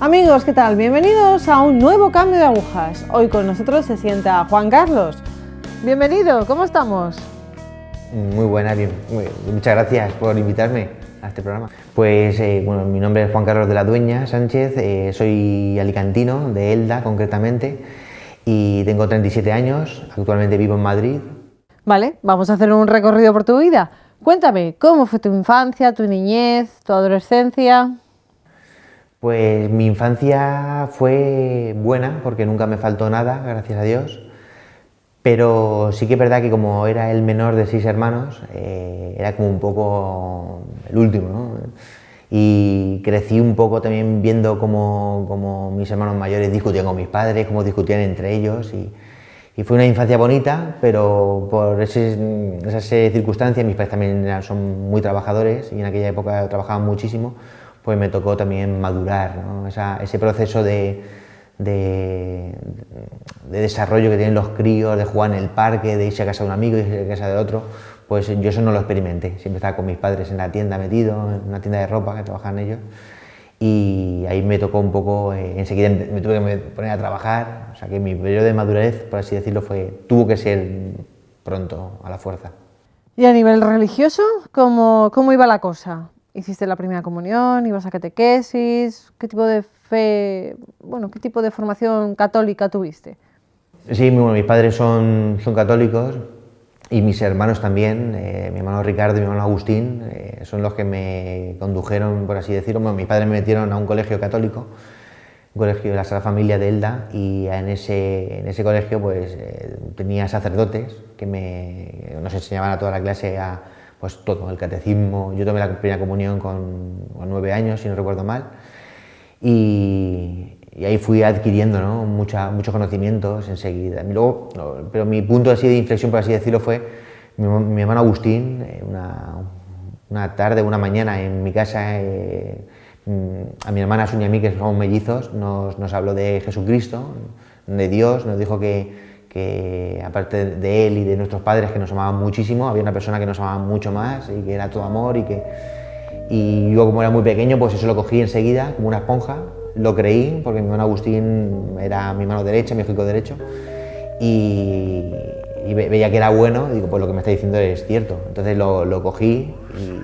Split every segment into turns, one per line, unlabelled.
Amigos, ¿qué tal? Bienvenidos a un nuevo cambio de agujas. Hoy con nosotros se sienta Juan Carlos. Bienvenido, ¿cómo estamos?
Muy buena, bien. muchas gracias por invitarme a este programa. Pues eh, bueno, mi nombre es Juan Carlos de la Dueña Sánchez, eh, soy alicantino, de Elda concretamente, y tengo 37 años, actualmente vivo en Madrid.
Vale, vamos a hacer un recorrido por tu vida. Cuéntame, ¿cómo fue tu infancia, tu niñez, tu adolescencia?
Pues mi infancia fue buena porque nunca me faltó nada, gracias a Dios. Pero sí que es verdad que como era el menor de seis hermanos, eh, era como un poco el último, ¿no? Y crecí un poco también viendo cómo, mis hermanos mayores discutían con mis padres, cómo discutían entre ellos. Y, fue una infancia bonita, pero por esas circunstancias, mis padres también son muy trabajadores y en aquella época trabajaban muchísimo, pues me tocó también madurar, ese proceso de de, desarrollo que tienen los críos, de jugar en el parque, de irse a casa de un amigo, y irse a casa de otro, pues yo eso no lo experimenté. Siempre estaba con mis padres en la tienda metido, en una tienda de ropa que trabajan ellos. Y ahí me tocó un poco, eh, enseguida me tuve que poner a trabajar, o sea que mi periodo de madurez, por así decirlo, fue, tuvo que ser pronto, a la fuerza.
¿Y a nivel religioso, cómo, cómo iba la cosa? ¿Hiciste la primera comunión? ¿Ibas a catequesis? ¿Qué tipo de fe, bueno, qué tipo de formación católica tuviste?
Sí, mis padres son, son católicos y mis hermanos también, eh, mi hermano Ricardo y mi hermano Agustín, eh, son los que me condujeron, por así decirlo. Bueno, mis padres me metieron a un colegio católico, un colegio de la Sagrada Familia de Elda, y en ese, en ese colegio pues, eh, tenía sacerdotes que me, nos enseñaban a toda la clase a pues, todo, el catecismo. Yo tomé la primera comunión con, con nueve años, si no recuerdo mal y, ahí fui adquiriendo ¿no? muchos conocimientos enseguida. luego, pero mi punto así de inflexión, por así decirlo, fue mi, hermano Agustín, eh, una, una, tarde, una mañana en mi casa, eh, mm, a mi hermana Sonia y a mí, que somos mellizos, nos, nos, habló de Jesucristo, de Dios, nos dijo que, que aparte de él y de nuestros padres que nos amaban muchísimo, había una persona que nos amaba mucho más y que era todo amor y que y yo como era muy pequeño, pues eso lo cogí enseguida, como una esponja, lo creí, porque mi hermano Agustín era mi mano derecha, mi ojico derecho, y, veía que era bueno, digo, pues lo que me está diciendo es cierto. Entonces lo, cogí y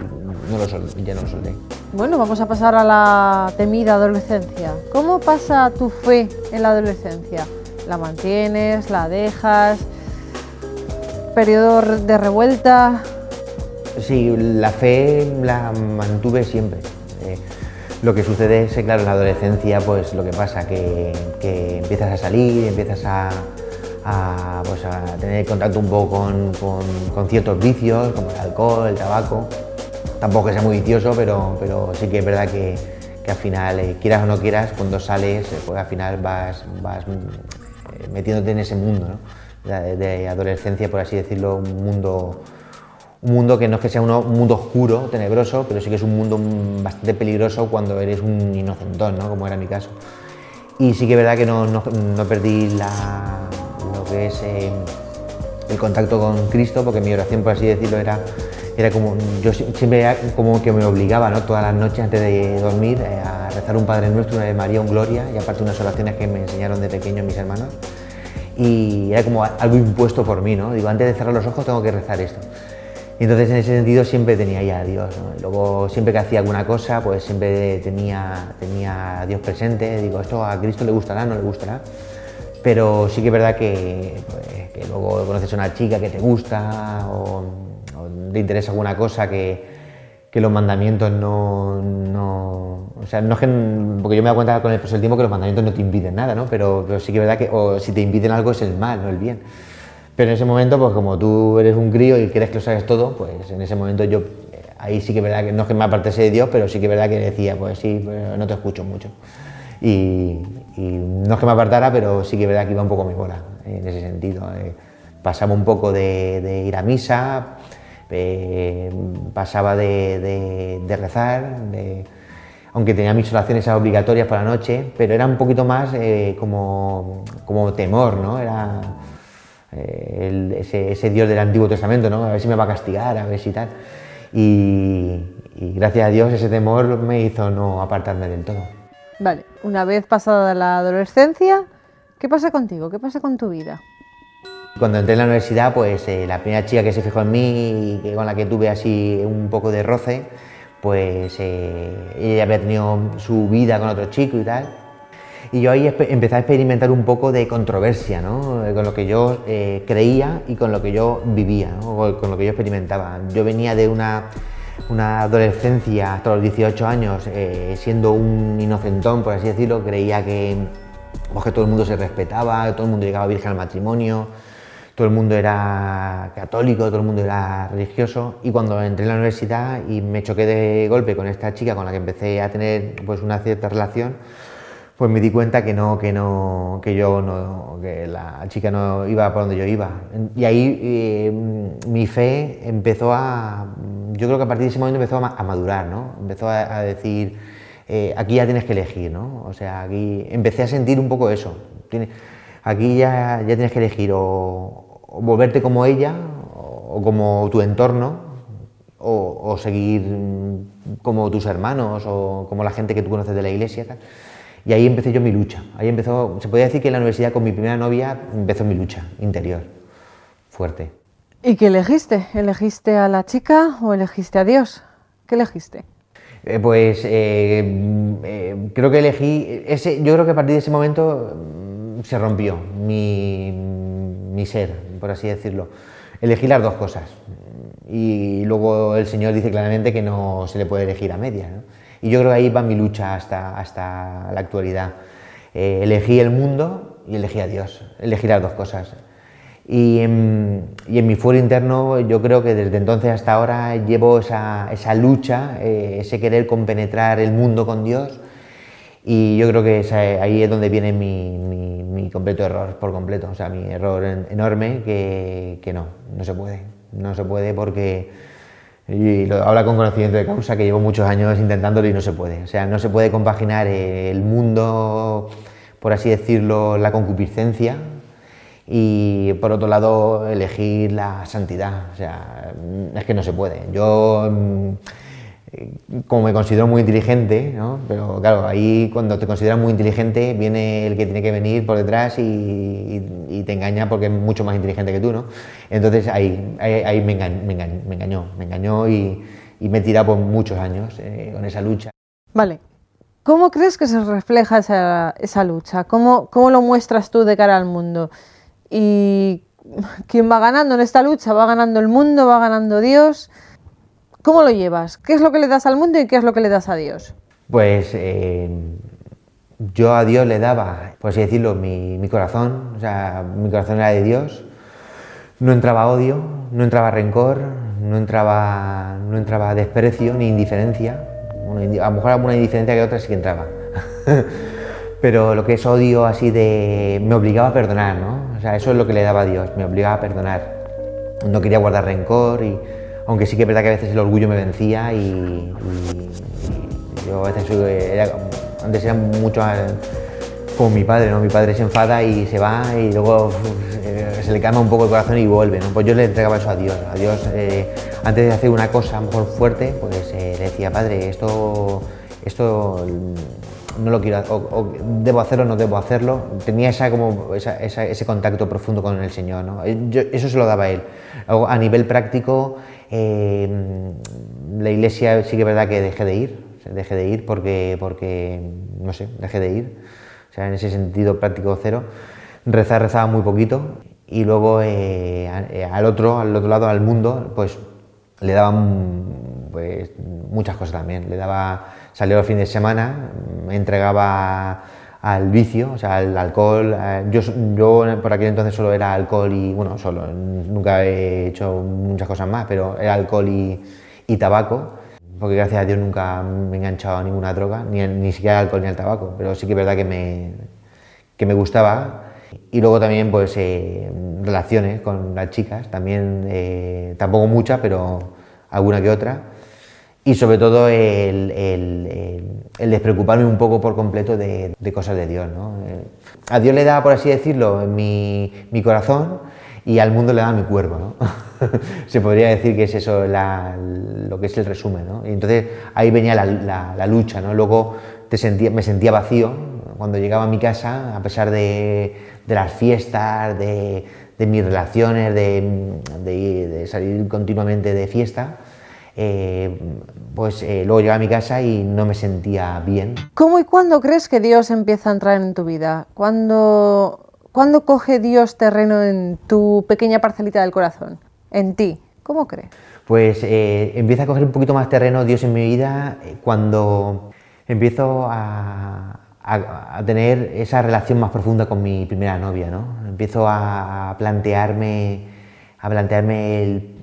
no lo ya no lo solté.
Bueno, vamos a pasar a la temida adolescencia. ¿Cómo pasa tu fe en la adolescencia? ¿La mantienes? ¿La dejas? ¿Periodo de revuelta?
Sí, la fe la mantuve siempre. Eh, lo que sucede es que, claro, en la adolescencia, pues lo que pasa, que, que empiezas a salir, empiezas a, pues, a tener contacto un poco con, ciertos vicios, como el alcohol, el tabaco. Tampoco que sea muy vicioso, pero, pero sí que es verdad que, al final, eh, quieras o no quieras, cuando sales, eh, pues al final vas metiéndote en ese mundo de, adolescencia, por así decirlo, un mundo un mundo que no es que sea un mundo oscuro, tenebroso, pero sí que es un mundo bastante peligroso cuando eres un inocentón, ¿no? como era mi caso. Y sí que es verdad que no, perdí lo que es eh, el contacto con Cristo, porque mi oración, por así decirlo, era, era como, yo siempre como que me obligaba ¿no? todas las noches antes de dormir eh, a rezar un Padre Nuestro, una de María, un Gloria, y aparte unas oraciones que me enseñaron de pequeño mis hermanos. Y era como algo impuesto por mí, ¿no? Digo, antes de cerrar los ojos tengo que rezar esto. Y entonces en ese sentido siempre tenía ya a Dios. luego siempre que hacía alguna cosa, pues siempre tenía, tenía a Dios presente. Digo, esto a Cristo le gustará, no le gustará. Pero sí que es verdad que, pues, luego conoces a una chica que te gusta o, te interesa alguna cosa que, que los mandamientos no, no, O sea, no es que. Porque yo me doy cuenta con el paso del tiempo que los mandamientos no te impiden nada, ¿no? Pero, pero sí que es verdad que o si te impiden algo es el mal, no el bien. Pero en ese momento, pues como tú eres un crío y crees que lo sabes todo, pues en ese momento yo, eh, ahí sí que es verdad que no es que me apartase de Dios, pero sí que es verdad que decía, pues sí, pues, no te escucho mucho. Y, no es que me apartara, pero sí que es verdad que iba un poco mi bola en ese sentido. Eh, pasaba un poco de, ir a misa, eh, pasaba de, rezar, aunque tenía mis oraciones obligatorias por la noche, pero era un poquito más como, como temor, ¿no? Era, eh, ese, Dios del Antiguo Testamento, ¿no? A ver si me va a castigar, a ver si tal. Y, gracias a Dios ese temor me hizo no apartarme del todo.
Vale, una vez pasada la adolescencia, ¿qué pasa contigo? ¿Qué pasa con tu vida?
Cuando entré en la universidad, pues eh, la primera chica que se fijó en mí y con la que tuve así un poco de roce, pues eh, ella había tenido su vida con otro chico y tal. Y yo ahí empecé a experimentar un poco de controversia, ¿no? con lo que yo eh, creía y con lo que yo vivía, con lo que yo experimentaba. Yo venía de una, una adolescencia hasta los 18 años, siendo un inocentón, por así decirlo, creía que, pues, que todo el mundo se respetaba, todo el mundo llegaba virgen al matrimonio, todo el mundo era católico, todo el mundo era religioso y cuando entré en la universidad y me choqué de golpe con esta chica con la que empecé a tener pues una cierta relación, pues me di cuenta que no, que no, que yo no, que la chica no iba por donde yo iba. Y ahí eh, mi fe empezó a, yo creo que a partir de ese momento empezó a, madurar, ¿no? Empezó a, decir, eh, aquí ya tienes que elegir, ¿no? O sea, aquí empecé a sentir un poco eso. aquí ya, ya tienes que elegir o volverte como ella o como tu entorno o, seguir como tus hermanos o como la gente que tú conoces de la iglesia. Y ahí empecé yo mi lucha. Ahí empezó, se podía decir que en la universidad con mi primera novia empezó mi lucha interior, fuerte.
¿Y qué elegiste? ¿Elegiste a la chica o elegiste a Dios? ¿Qué elegiste?
Eh, pues eh, eh, creo que elegí, ese, yo creo que a partir de ese momento mm, se rompió mi, mi ser, por así decirlo. Elegí las dos cosas. Y luego el Señor dice claramente que no se le puede elegir a medias. Y yo creo que ahí va mi lucha hasta, hasta la actualidad. Eh, elegí el mundo y elegí a Dios. Elegí las dos cosas. Y en, mi fuero interno yo creo que desde entonces hasta ahora llevo esa, lucha, eh, ese querer compenetrar el mundo con Dios y yo creo que ahí es donde viene mi, completo error, por completo, o sea, mi error enorme que, que, no, no se puede, no se puede porque, y lo habla con conocimiento de causa, que llevo muchos años intentándolo y no se puede, o sea, no se puede compaginar el mundo, por así decirlo, la concupiscencia y por otro lado elegir la santidad, o sea, es que no se puede. Yo como me considero muy inteligente, ¿no? pero claro, ahí cuando te consideras muy inteligente viene el que tiene que venir por detrás y, te engaña porque es mucho más inteligente que tú, ¿no? Entonces ahí, ahí, me, engañó, me, engañó, me engañó, y, me tirado por muchos años eh, con esa lucha.
Vale, ¿cómo crees que se refleja esa, esa lucha? ¿Cómo, ¿Cómo lo muestras tú de cara al mundo? ¿Y quién va ganando en esta lucha? ¿Va ganando el mundo? ¿Va ganando Dios? ¿Cómo lo llevas? ¿Qué es lo que le das al mundo y qué es lo que le das a Dios?
Pues eh, yo a Dios le daba, por así decirlo, mi, corazón, o sea, mi corazón era de Dios. No entraba odio, no entraba rencor, no entraba, no entraba desprecio ni indiferencia. a lo mejor alguna indiferencia que otra sí que entraba. Pero lo que es odio así de... me obligaba a perdonar, ¿no? O sea, eso es lo que le daba a Dios, me obligaba a perdonar. No quería guardar rencor y aunque sí que es verdad que a veces el orgullo me vencía y, yo a veces antes era mucho como mi padre, ¿no? Mi padre se enfada y se va y luego eh, se le calma un poco el corazón y vuelve, ¿no? Pues yo le entregaba eso a Dios. A Dios, eh, antes de hacer una cosa a lo mejor fuerte, pues eh, decía, Padre, esto, esto no lo quiero, o, debo hacerlo o no debo hacerlo. Tenía esa, como, ese contacto profundo con el Señor, ¿no? eso se lo daba a Él. A nivel práctico, eh, la iglesia sí que es verdad que dejé de ir, dejé de ir porque, porque, no sé, dejé de ir. O sea, en ese sentido práctico cero. Rezar, rezaba muy poquito y luego eh, eh, al otro, al otro lado, al mundo, pues le daban pues, muchas cosas también. Le daba, salió el fin de semana, me entregaba al vicio, o sea, al alcohol. Yo, yo por aquel entonces solo era alcohol y, bueno, solo, nunca he hecho muchas cosas más, pero era alcohol y, y tabaco, porque gracias a Dios nunca me he enganchado a ninguna droga, ni, ni siquiera al alcohol ni al tabaco, pero sí que es verdad que me, que me gustaba. Y luego también, pues, eh, relaciones con las chicas, también, eh, tampoco muchas, pero alguna que otra y sobre todo el, despreocuparme un poco por completo de, cosas de Dios. ¿no? A Dios le da, por así decirlo, mi, mi corazón y al mundo le da mi cuerpo. ¿no? Se podría decir que es eso lo que es el resumen. ¿no? Y entonces ahí venía la, la, lucha. ¿no? Luego te sentía, me sentía vacío cuando llegaba a mi casa, a pesar de, de las fiestas, de, de mis relaciones, de, de, salir continuamente de fiesta, eh, pues eh, luego llegaba a mi casa y no me sentía bien.
¿Cómo y cuándo crees que Dios empieza a entrar en tu vida? ¿Cuándo, ¿Cuándo coge Dios terreno en tu pequeña parcelita del corazón? En ti. ¿Cómo crees?
Pues eh, empieza a coger un poquito más terreno Dios en mi vida cuando empiezo a, a, tener esa relación más profunda con mi primera novia, ¿no? Empiezo a plantearme, a plantearme el,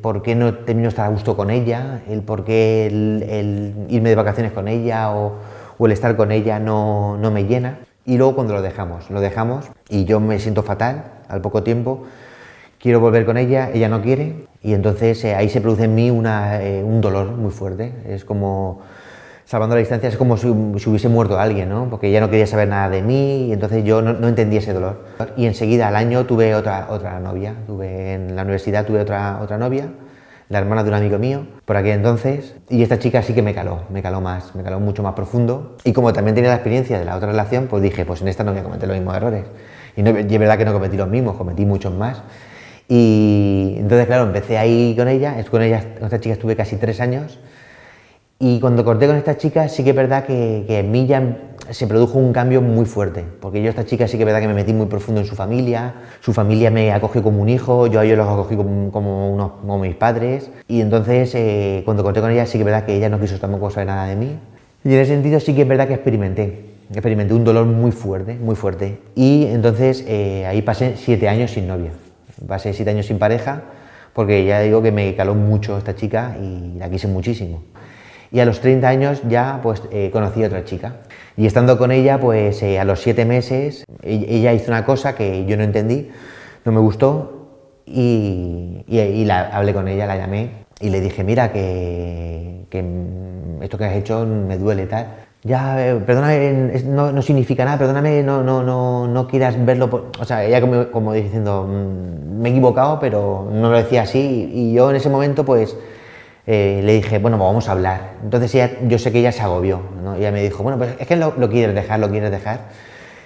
por qué no termino de estar a gusto con ella, el por qué el, irme de vacaciones con ella o, el estar con ella no, no, me llena. Y luego cuando lo dejamos, lo dejamos y yo me siento fatal al poco tiempo, quiero volver con ella, ella no quiere y entonces eh, ahí se produce en mí una, eh, un dolor muy fuerte. Es como salvando la distancia, es como si, hubiese muerto alguien, ¿no? Porque ella no quería saber nada de mí y entonces yo no, entendía ese dolor. Y enseguida al año tuve otra, otra novia, tuve en la universidad tuve otra, otra novia, la hermana de un amigo mío, por aquel entonces, y esta chica sí que me caló, me caló más, me caló mucho más profundo. Y como también tenía la experiencia de la otra relación, pues dije, pues en esta no voy a cometer los mismos errores. Y, no, y es verdad que no cometí los mismos, cometí muchos más. Y entonces, claro, empecé ahí con ella, con ella, con esta chica estuve casi tres años, y cuando corté con esta chica, sí que es verdad que, en mí ya se produjo un cambio muy fuerte, porque yo a esta chica sí que es verdad que me metí muy profundo en su familia, su familia me acogió como un hijo, yo a ellos los acogí como, como, unos, como mis padres, y entonces eh, cuando corté con ella sí que es verdad que ella no quiso tampoco saber nada de mí, y en ese sentido sí que es verdad que experimenté, experimenté un dolor muy fuerte, muy fuerte, y entonces eh, ahí pasé siete años sin novia, pasé siete años sin pareja, porque ya digo que me caló mucho esta chica y la quise muchísimo y a los 30 años ya pues eh, conocí a otra chica. Y estando con ella, pues eh, a los 7 meses, e-, ella hizo una cosa que yo no entendí, no me gustó y, y, la, hablé con ella, la llamé y le dije, mira, que, que esto que has hecho me duele tal. Ya, eh, perdóname, no, no, significa nada, perdóname, no, no, no, no quieras verlo. o sea, ella como, como diciendo, mm, me he equivocado, pero no lo decía así. Y yo en ese momento, pues, eh, le dije, bueno, vamos a hablar. Entonces ella, yo sé que ella se agobió, ¿no? Ella me dijo, bueno, pues es que lo, quieres dejar, lo quieres dejar.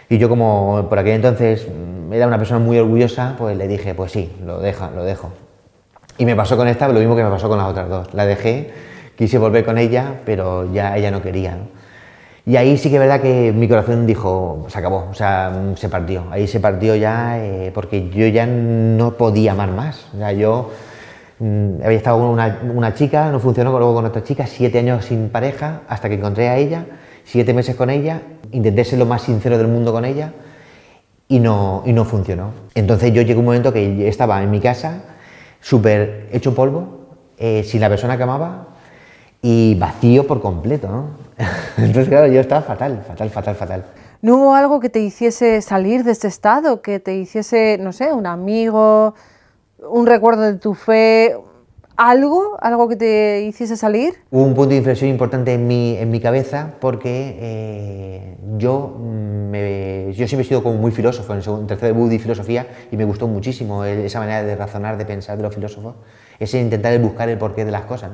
Y yo como por aquel entonces mm, era una persona muy orgullosa, pues le dije, pues sí, lo dejo, lo dejo. Y me pasó con esta lo mismo que me pasó con las otras dos. La dejé, quise volver con ella, pero ya ella no quería. Y ahí sí que es verdad que mi corazón dijo, se acabó, o sea, mm, se partió. Ahí se partió ya eh, porque yo ya no podía amar más. O sea, yo había estado con una, chica, no funcionó, luego con otra chica, siete años sin pareja, hasta que encontré a ella, siete meses con ella, intenté ser lo más sincero del mundo con ella y no, y no funcionó. Entonces yo llegó un momento que estaba en mi casa, súper hecho polvo, eh, sin la persona que amaba y vacío por completo. ¿no? Entonces, claro, yo estaba fatal, fatal, fatal, fatal.
¿No hubo algo que te hiciese salir de este estado? Que te hiciese, no sé, un amigo, un recuerdo de tu fe, algo, algo que te hiciese salir?
Hubo un punto de inflexión importante en mi, en mi cabeza porque eh, yo, me, yo siempre he sido como muy filósofo, en el tercer debut de filosofía y me gustó muchísimo esa manera de razonar, de pensar de los filósofos, ese intentar buscar el porqué de las cosas.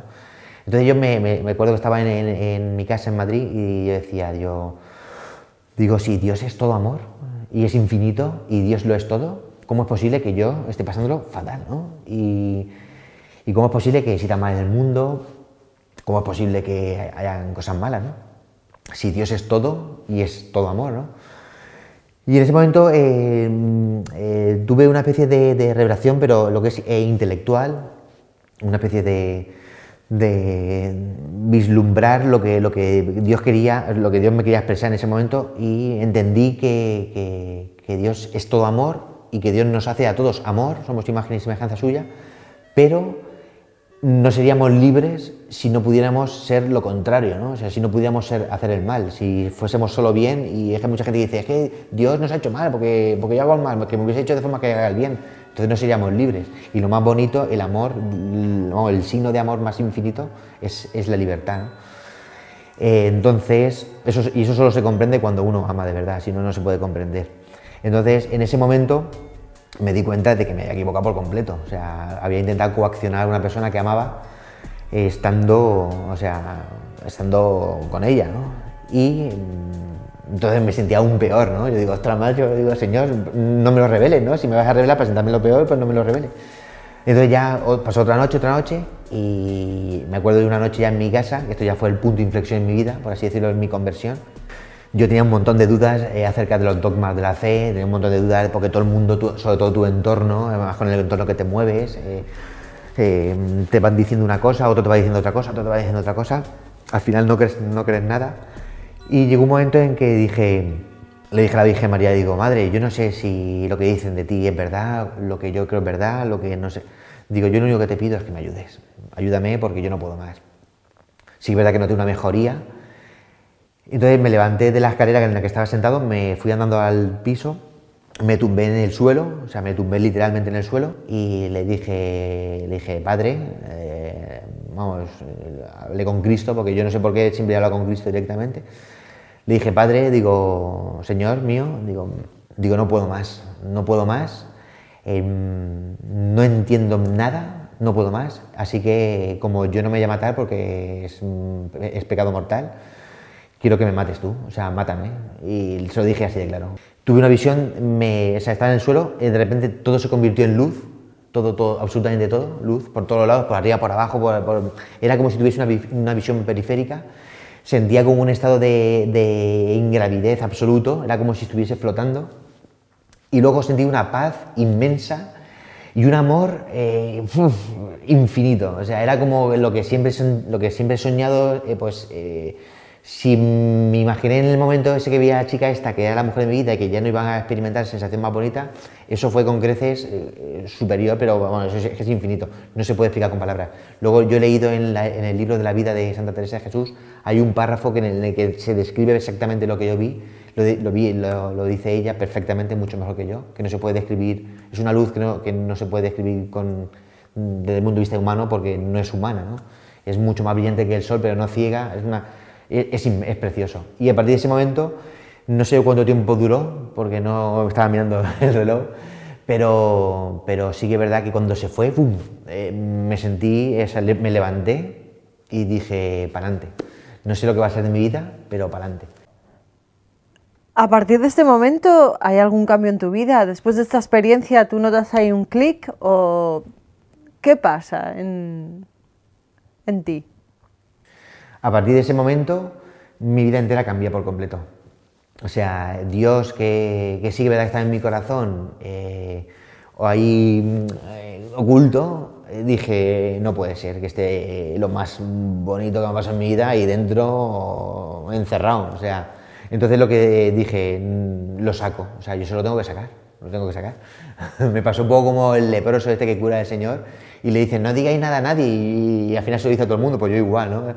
Entonces yo me, me, acuerdo que estaba en, en, mi casa en Madrid y yo decía, yo digo, si Dios es todo amor y es infinito y Dios lo es todo, ¿cómo es posible que yo esté pasándolo fatal? ¿no? Y, cómo es posible que exista mal en el mundo, cómo es posible que hayan cosas malas, ¿no? Si Dios es todo y es todo amor, ¿no? Y en ese momento eh, eh, tuve una especie de, revelación, pero lo que es eh, intelectual, una especie de, vislumbrar lo que, lo que Dios quería, lo que Dios me quería expresar en ese momento y entendí que Dios es todo amor y que Dios nos hace a todos amor, somos imagen y semejanza suya, pero no seríamos libres si no pudiéramos ser lo contrario, ¿no? O sea, si no pudiéramos ser, hacer el mal, si fuésemos solo bien, y es que mucha gente dice, es que Dios nos ha hecho mal, porque, porque yo hago el mal, porque me hubiese hecho de forma que haga el bien, entonces no seríamos libres. Y lo más bonito, el amor, el, signo de amor más infinito es, es la libertad, ¿no? Eh, entonces, eso, y eso solo se comprende cuando uno ama de verdad, si no, no se puede comprender. Entonces, en ese momento me di cuenta de que me había equivocado por completo. O sea, había intentado coaccionar a una persona que amaba estando, o sea, estando con ella, ¿no? y mm, entonces me sentía aún peor, ¿no? Yo digo, ostras, más, yo digo, Señor, no me lo reveles, ¿no? Si me vas a revelar, presentarme lo peor, pues no me lo reveles. Entonces ya pasó otra noche, otra noche, y me acuerdo de una noche ya en mi casa, que esto ya fue el punto de inflexión en mi vida, por así decirlo, en mi conversión. Yo tenía un montón de dudas eh, acerca de los dogmas de la fe, tenía un montón de dudas porque todo el mundo, sobre todo tu entorno, además con el entorno que te mueves, eh, eh, te van diciendo una cosa, otro te va diciendo otra cosa, otro te va diciendo otra cosa. Al final no crees, no crees nada. Y llegó un momento en que dije, le dije a la Virgen María, digo, madre, yo no sé si lo que dicen de ti es verdad, lo que yo creo es verdad, lo que no sé. Digo, yo lo único que te pido es que me ayudes. Ayúdame porque yo no puedo más. Sí es verdad que no tengo una mejoría. Entonces me levanté de la escalera en la que estaba sentado, me fui andando al piso, me tumbé en el suelo, o sea, me tumbé literalmente en el suelo y le dije, le dije, padre, eh, vamos, hablé con Cristo, porque yo no sé por qué siempre he con Cristo directamente. Le dije, padre, digo, Señor mío, digo, digo, no puedo más, no puedo más, em, no entiendo nada, no puedo más, así que como yo no me voy a matar porque es pecado mortal, quiero que me mates tú, o sea, mátame. Y se lo dije así de claro. Tuve una visión, me, o sea, estaba en el suelo y de repente todo se convirtió en luz, todo, todo, absolutamente todo, luz, por todos lados, por arriba, por abajo, por, era como si tuviese una, una visión periférica sentía como un estado de, ingravidez absoluto, era como si estuviese flotando. Y luego sentí una paz inmensa y un amor eh, infinito. O sea, era como lo que siempre, lo que siempre he soñado, eh, pues eh, si me imaginé en el momento ese que vi a la chica esta, que era la mujer de mi vida y que ya no iban a experimentar sensación más bonita, eso fue con creces eh, superior, pero bueno, eso es, es, infinito, no se puede explicar con palabras. Luego yo he leído en, el libro de la vida de Santa Teresa de Jesús, hay un párrafo que en, el, que se describe exactamente lo que yo vi, lo, vi, lo, dice ella perfectamente, mucho mejor que yo, que no se puede describir, es una luz que no, que no se puede describir con, desde el punto de vista humano porque no es humana, ¿no? es mucho más brillante que el sol, pero no ciega, es una es, es, precioso. Y a partir de ese momento, no sé cuánto tiempo duró, porque no estaba mirando el reloj, pero, pero sí que es verdad que cuando se fue, eh, me sentí, me levanté y dije, para adelante. No sé lo que va a ser de mi vida, pero para adelante.
A partir de este momento, ¿hay algún cambio en tu vida? Después de esta experiencia, ¿tú notas ahí un clic o qué pasa en, en ti?
A partir de ese momento, mi vida entera cambia por completo. O sea, Dios que, que sí que está en mi corazón, eh, o ahí eh, oculto, eh, dije, no puede ser que esté lo más bonito que me ha pasado en mi vida y dentro encerrado. O sea, entonces lo que dije, mm, lo saco. O sea, yo se lo tengo que sacar, lo tengo que sacar. me pasó un poco como el leproso este que cura el Señor y le dice, no digáis nada a nadie y, al final se lo dice a todo el mundo, pues yo igual, ¿no?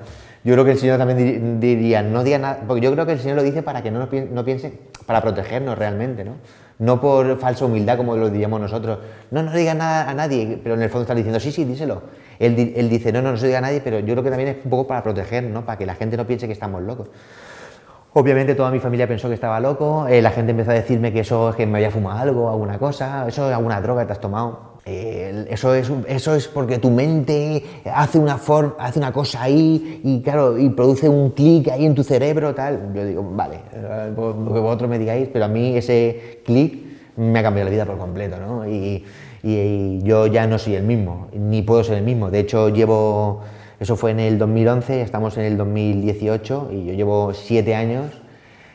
Yo creo que el Señor también diría, no diga nada, porque yo creo que el Señor lo dice para que no, no piense, para protegernos realmente, ¿no? No por falsa humildad como lo diríamos nosotros. No, no diga nada a nadie, pero en el fondo está diciendo, sí, sí, díselo. Él, él dice, no, no, no se diga a nadie, pero yo creo que también es un poco para proteger, ¿no? Para que la gente no piense que estamos locos. Obviamente toda mi familia pensó que estaba loco, eh, la gente empezó a decirme que eso es que me había fumado algo, alguna cosa, eso es alguna droga que te has tomado. Eh, eso, es, eso es porque tu mente hace una, hace una cosa ahí y claro, y produce un clic ahí en tu cerebro, tal. Yo digo, vale, eh, lo que vosotros me digáis, pero a mí ese clic me ha cambiado la vida por completo, ¿no? Y, y, yo ya no soy el mismo, ni puedo ser el mismo. De hecho, llevo, eso fue en el 2011, estamos en el 2018 y yo llevo siete años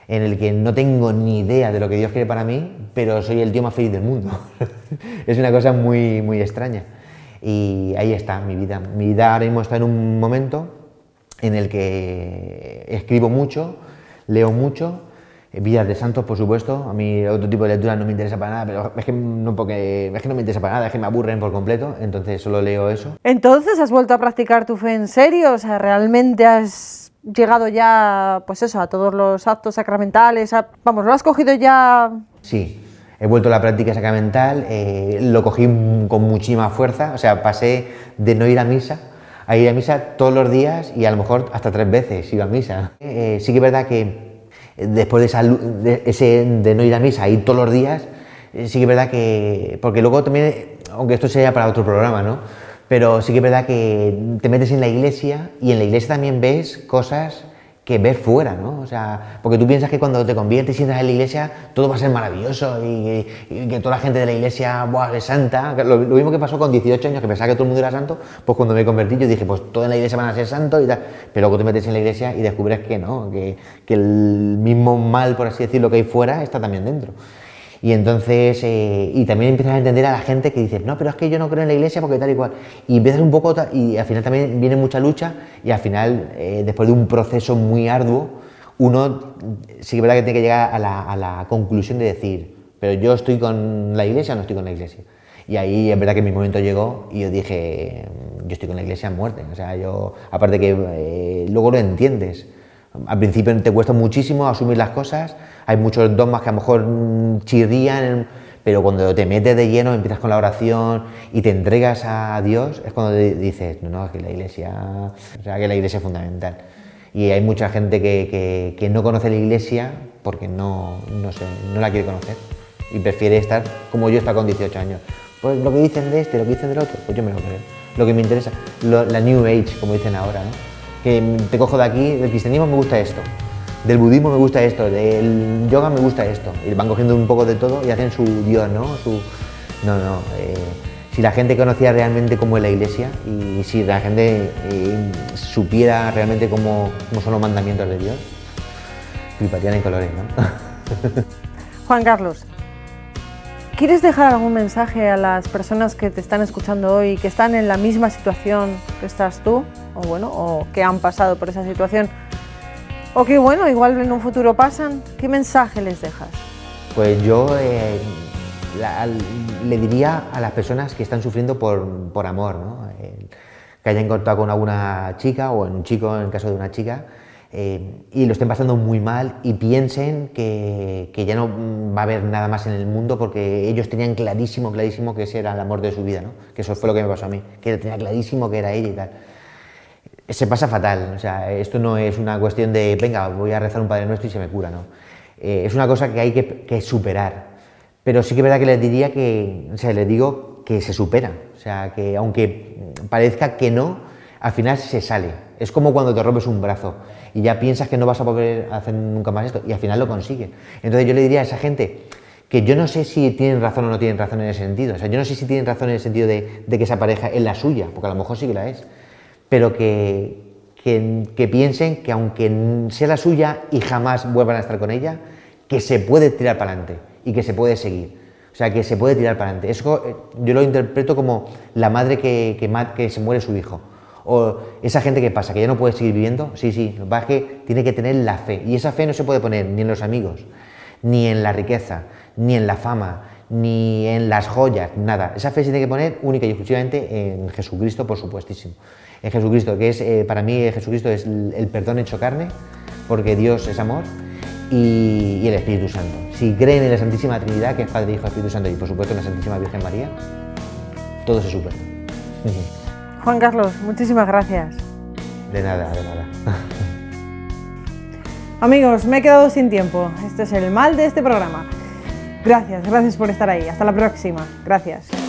en el que no tengo ni idea de lo que Dios quiere para mí, pero soy el tío más feliz del mundo. es una cosa muy, muy extraña. Y ahí está mi vida. Mi vida ahora mismo está en un momento en el que escribo mucho, leo mucho, vidas de santos, por supuesto. A mí otro tipo de lectura no me interesa para nada, pero es que no, porque, es que no me interesa para nada, es que me aburren por completo, entonces solo leo eso.
Entonces, ¿has vuelto a practicar tu fe en serio? O sea, ¿realmente has llegado ya, pues eso, a todos los actos sacramentales? vamos, ¿lo has cogido ya?
Sí, he vuelto a la práctica sacramental, eh, lo cogí con muchísima fuerza, o sea, pasé de no ir a misa a ir a misa todos los días y a lo mejor hasta tres veces iba a misa. Eh, sí que es verdad que después de, esa, de, ese, de no ir a misa, ir todos los días, eh, sí que es verdad que, porque luego también, aunque esto sea para otro programa, ¿no? Pero sí que es verdad que te metes en la iglesia y en la iglesia también ves cosas que ves fuera, ¿no? O sea, porque tú piensas que cuando te conviertes y entras en la iglesia todo va a ser maravilloso y, que toda la gente de la iglesia buah, es santa. Lo, mismo que pasó con 18 años, que pensaba que todo el mundo era santo, pues cuando me convertí yo dije, pues todos en la iglesia van a ser santos y tal. Pero luego te metes en la iglesia y descubres que no, que, que el mismo mal, por así decirlo, que hay fuera está también dentro. Y entonces, eh, y también empiezas a entender a la gente que dice, no, pero es que yo no creo en la iglesia porque tal y cual. Y empiezas un poco, y al final también viene mucha lucha, y al final, eh, después de un proceso muy arduo, uno sí que es verdad que tiene que llegar a la, a la, conclusión de decir, pero yo estoy con la iglesia o no estoy con la iglesia. Y ahí es verdad que mi momento llegó y yo dije, yo estoy con la iglesia a muerte. O sea, yo, aparte que eh, luego lo entiendes. Al principio te cuesta muchísimo asumir las cosas, hay muchos dogmas que a lo mejor mm, chirrían, pero cuando te metes de lleno, empiezas con la oración y te entregas a Dios, es cuando dices, no, no, es que la iglesia, o sea, que la iglesia es fundamental. Y hay mucha gente que, que, no conoce la iglesia porque no, no, sé, no la quiere conocer y prefiere estar como yo está con 18 años. Pues lo que dicen de este, lo que dicen del otro, pues yo me lo creo. Lo que me interesa, la New Age, como dicen ahora, ¿no? Que te cojo de aquí, del cristianismo me gusta esto, del budismo me gusta esto, del yoga me gusta esto. Y van cogiendo un poco de todo y hacen su Dios, ¿no? Su... No, no. Eh, si la gente conocía realmente cómo es la iglesia y si la gente eh, supiera realmente cómo, son los mandamientos de Dios, fliparían en colores, ¿no?
Juan Carlos, ¿quieres dejar algún mensaje a las personas que te están escuchando hoy, que están en la misma situación que estás tú, o bueno, o que han pasado por esa situación? O que bueno, igual en un futuro pasan, ¿qué mensaje les dejas?
Pues yo eh, le diría a las personas que están sufriendo por, amor, ¿no? Eh, que hayan contado con alguna chica o un chico en el caso de una chica eh, y lo estén pasando muy mal y piensen que, que, ya no va a haber nada más en el mundo porque ellos tenían clarísimo, clarísimo que ese era el amor de su vida, ¿no? que eso fue lo que me pasó a mí, que tenía clarísimo que era ella y tal se pasa fatal. O sea, esto no es una cuestión de, venga, voy a rezar un Padre Nuestro y se me cura, ¿no? Eh, es una cosa que hay que, superar. Pero sí que es verdad que les diría que, o sea, les digo que se supera. O sea, que aunque parezca que no, al final se sale. Es como cuando te rompes un brazo y ya piensas que no vas a poder hacer nunca más esto y al final lo consigues. Entonces yo le diría a esa gente que yo no sé si tienen razón o no tienen razón en ese sentido. O sea, yo no sé si tienen razón en el sentido de, de que esa pareja es la suya, porque a lo mejor sí que la es pero que, que, piensen que aunque sea la suya y jamás vuelvan a estar con ella, que se puede tirar para adelante y que se puede seguir. O sea, que se puede tirar para adelante. Eso eh, yo lo interpreto como la madre que, que, se muere su hijo. O esa gente que pasa, que ya no puede seguir viviendo. Sí, sí, lo que que tiene que tener la fe. Y esa fe no se puede poner ni en los amigos, ni en la riqueza, ni en la fama, ni en las joyas, nada. Esa fe se tiene que poner única y exclusivamente en Jesucristo, por supuestísimo en Jesucristo, que es eh, para mí Jesucristo es el, perdón hecho carne, porque Dios es amor, y, el Espíritu Santo. Si creen en la Santísima Trinidad, que es Padre, Hijo, Espíritu Santo, y por supuesto en la Santísima Virgen María, todo se supera.
Juan Carlos, muchísimas gracias.
De nada, de nada.
Amigos, me he quedado sin tiempo. Este es el mal de este programa. Gracias, gracias por estar ahí. Hasta la próxima. Gracias.